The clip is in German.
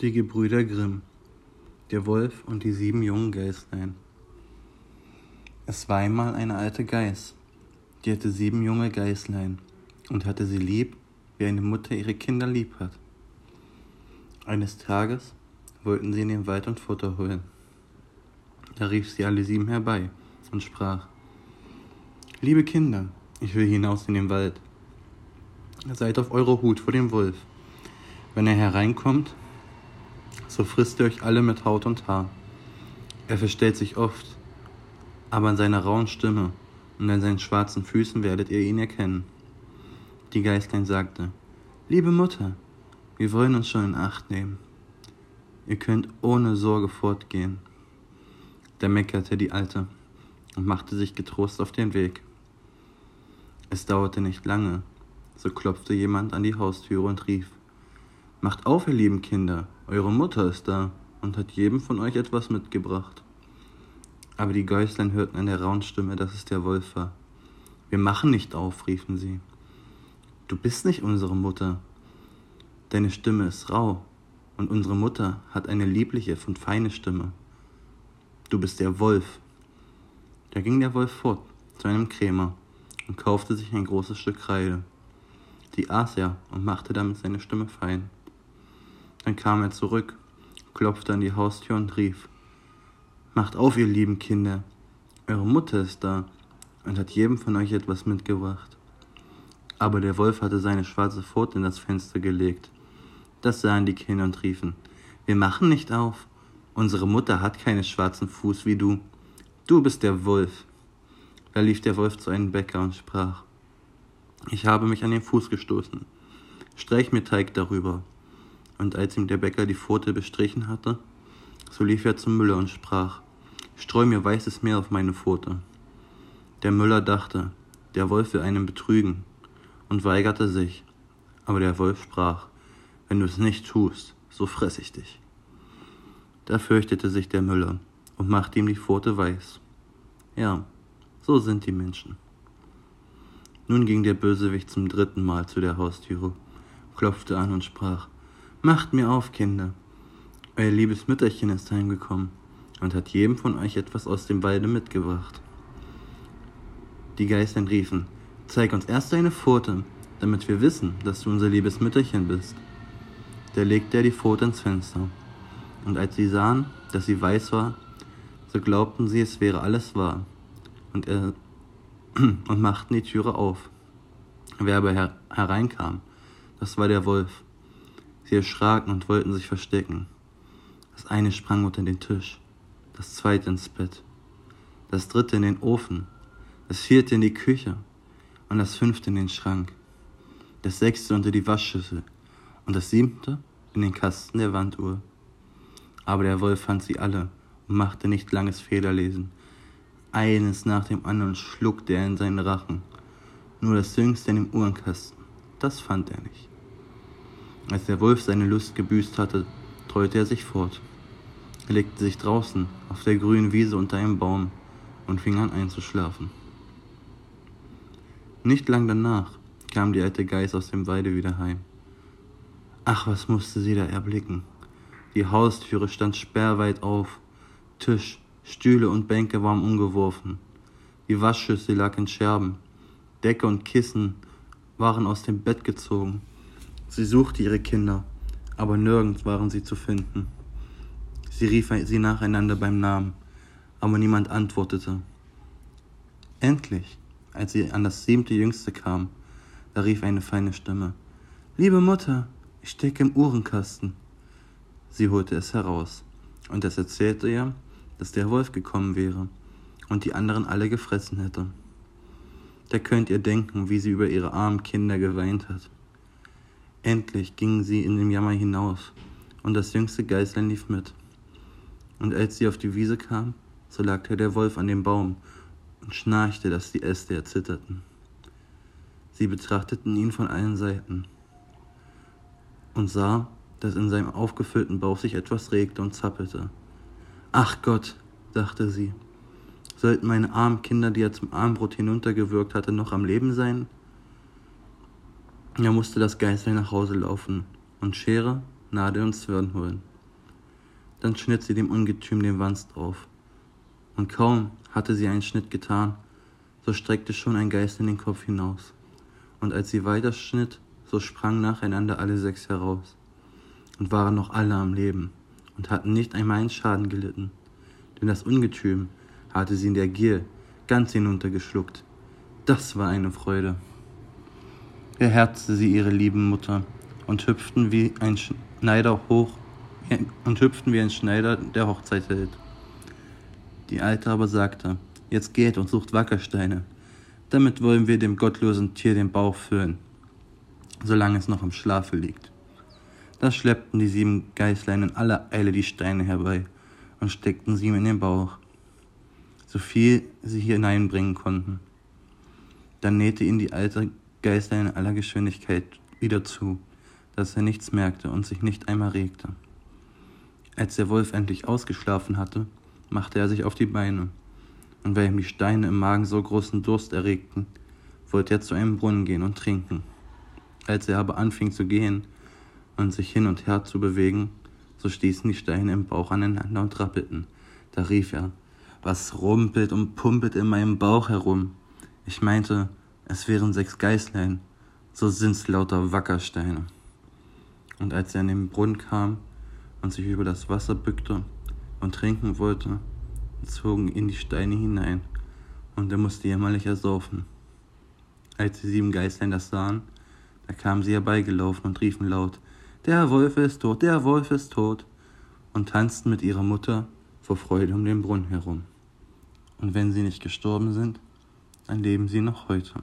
Die Gebrüder Grimm Der Wolf und die sieben jungen Geißlein Es war einmal eine alte Geiß, die hatte sieben junge Geißlein und hatte sie lieb, wie eine Mutter ihre Kinder lieb hat. Eines Tages wollten sie in den Wald und Futter holen. Da rief sie alle sieben herbei und sprach, Liebe Kinder, ich will hinaus in den Wald. Seid auf eure Hut vor dem Wolf. Wenn er hereinkommt, so frisst ihr euch alle mit Haut und Haar. Er verstellt sich oft, aber an seiner rauen Stimme und an seinen schwarzen Füßen werdet ihr ihn erkennen. Die Geistlein sagte, Liebe Mutter, wir wollen uns schon in Acht nehmen. Ihr könnt ohne Sorge fortgehen. Da meckerte die Alte und machte sich getrost auf den Weg. Es dauerte nicht lange, so klopfte jemand an die Haustüre und rief, Macht auf, ihr lieben Kinder, eure Mutter ist da und hat jedem von euch etwas mitgebracht. Aber die Geißlein hörten an der rauen Stimme, dass es der Wolf war. Wir machen nicht auf, riefen sie. Du bist nicht unsere Mutter. Deine Stimme ist rau und unsere Mutter hat eine liebliche und feine Stimme. Du bist der Wolf. Da ging der Wolf fort zu einem Krämer und kaufte sich ein großes Stück Kreide. Die aß er und machte damit seine Stimme fein. Dann kam er zurück, klopfte an die Haustür und rief, Macht auf, ihr lieben Kinder, eure Mutter ist da und hat jedem von euch etwas mitgebracht. Aber der Wolf hatte seine schwarze Pfote in das Fenster gelegt. Das sahen die Kinder und riefen, Wir machen nicht auf. Unsere Mutter hat keinen schwarzen Fuß wie du. Du bist der Wolf. Da lief der Wolf zu einem Bäcker und sprach, Ich habe mich an den Fuß gestoßen. Streich mir Teig darüber und als ihm der Bäcker die Pfote bestrichen hatte, so lief er zum Müller und sprach, Streu mir weißes Mehl auf meine Pfote. Der Müller dachte, der Wolf will einen betrügen, und weigerte sich. Aber der Wolf sprach, wenn du es nicht tust, so fress ich dich. Da fürchtete sich der Müller und machte ihm die Pfote weiß. Ja, so sind die Menschen. Nun ging der Bösewicht zum dritten Mal zu der Haustüre, klopfte an und sprach, Macht mir auf, Kinder. Euer liebes Mütterchen ist heimgekommen und hat jedem von euch etwas aus dem Walde mitgebracht. Die Geister riefen, zeig uns erst deine Pfote, damit wir wissen, dass du unser liebes Mütterchen bist. Da legte er die Pfote ins Fenster, und als sie sahen, dass sie weiß war, so glaubten sie, es wäre alles wahr, und, er, und machten die Türe auf. Wer aber her hereinkam, das war der Wolf, Sie erschraken und wollten sich verstecken. Das eine sprang unter den Tisch, das zweite ins Bett, das dritte in den Ofen, das vierte in die Küche und das fünfte in den Schrank, das sechste unter die Waschschüssel und das siebte in den Kasten der Wanduhr. Aber der Wolf fand sie alle und machte nicht langes Federlesen. Eines nach dem anderen schluckte er in seinen Rachen. Nur das jüngste in dem Uhrenkasten, das fand er nicht. Als der Wolf seine Lust gebüßt hatte, treute er sich fort. Er legte sich draußen auf der grünen Wiese unter einem Baum und fing an einzuschlafen. Nicht lang danach kam die alte Geiß aus dem Weide wieder heim. Ach, was musste sie da erblicken? Die Haustüre stand sperrweit auf, Tisch, Stühle und Bänke waren umgeworfen, die Waschschüssel lag in Scherben, Decke und Kissen waren aus dem Bett gezogen Sie suchte ihre Kinder, aber nirgends waren sie zu finden. Sie rief sie nacheinander beim Namen, aber niemand antwortete. Endlich, als sie an das siebte Jüngste kam, da rief eine feine Stimme. Liebe Mutter, ich stecke im Uhrenkasten. Sie holte es heraus, und es erzählte ihr, dass der Wolf gekommen wäre und die anderen alle gefressen hätte. Da könnt ihr denken, wie sie über ihre armen Kinder geweint hat. Endlich gingen sie in den Jammer hinaus, und das jüngste Geißlein lief mit. Und als sie auf die Wiese kam, so lag der Wolf an dem Baum und schnarchte, dass die Äste erzitterten. Sie betrachteten ihn von allen Seiten und sah, dass in seinem aufgefüllten Bauch sich etwas regte und zappelte. Ach Gott, dachte sie, sollten meine armen Kinder, die er zum Armbrot hinuntergewürgt hatte, noch am Leben sein? Er musste das Geißlein nach Hause laufen und Schere, Nadel und Zwirn holen. Dann schnitt sie dem Ungetüm den Wanst auf. Und kaum hatte sie einen Schnitt getan, so streckte schon ein Geist in den Kopf hinaus. Und als sie weiter schnitt, so sprangen nacheinander alle sechs heraus und waren noch alle am Leben und hatten nicht einmal einen Schaden gelitten. Denn das Ungetüm hatte sie in der Gier ganz hinuntergeschluckt. Das war eine Freude. Beherzte sie ihre lieben Mutter und hüpften wie ein Schneider hoch und hüpften wie ein Schneider, der Hochzeit hält. Die Alte aber sagte, jetzt geht und sucht Wackersteine, damit wollen wir dem gottlosen Tier den Bauch füllen, solange es noch im Schlafe liegt. Da schleppten die sieben Geißlein in aller Eile die Steine herbei und steckten sie ihm in den Bauch, so viel sie hineinbringen konnten. Dann nähte ihn die alte Geißlein in aller Geschwindigkeit wieder zu, dass er nichts merkte und sich nicht einmal regte. Als der Wolf endlich ausgeschlafen hatte, machte er sich auf die Beine, und weil ihm die Steine im Magen so großen Durst erregten, wollte er zu einem Brunnen gehen und trinken. Als er aber anfing zu gehen und sich hin und her zu bewegen, so stießen die Steine im Bauch aneinander und rappelten. Da rief er, was rumpelt und pumpelt in meinem Bauch herum? Ich meinte, es wären sechs Geißlein, so sind's lauter Wackersteine. Und als er an den Brunnen kam und sich über das Wasser bückte und trinken wollte, zogen ihn die Steine hinein, und er musste jämmerlich ersaufen. Als die sieben Geißlein das sahen, da kamen sie herbeigelaufen und riefen laut, der Wolf ist tot, der Wolf ist tot, und tanzten mit ihrer Mutter vor Freude um den Brunnen herum. Und wenn sie nicht gestorben sind, dann leben sie noch heute.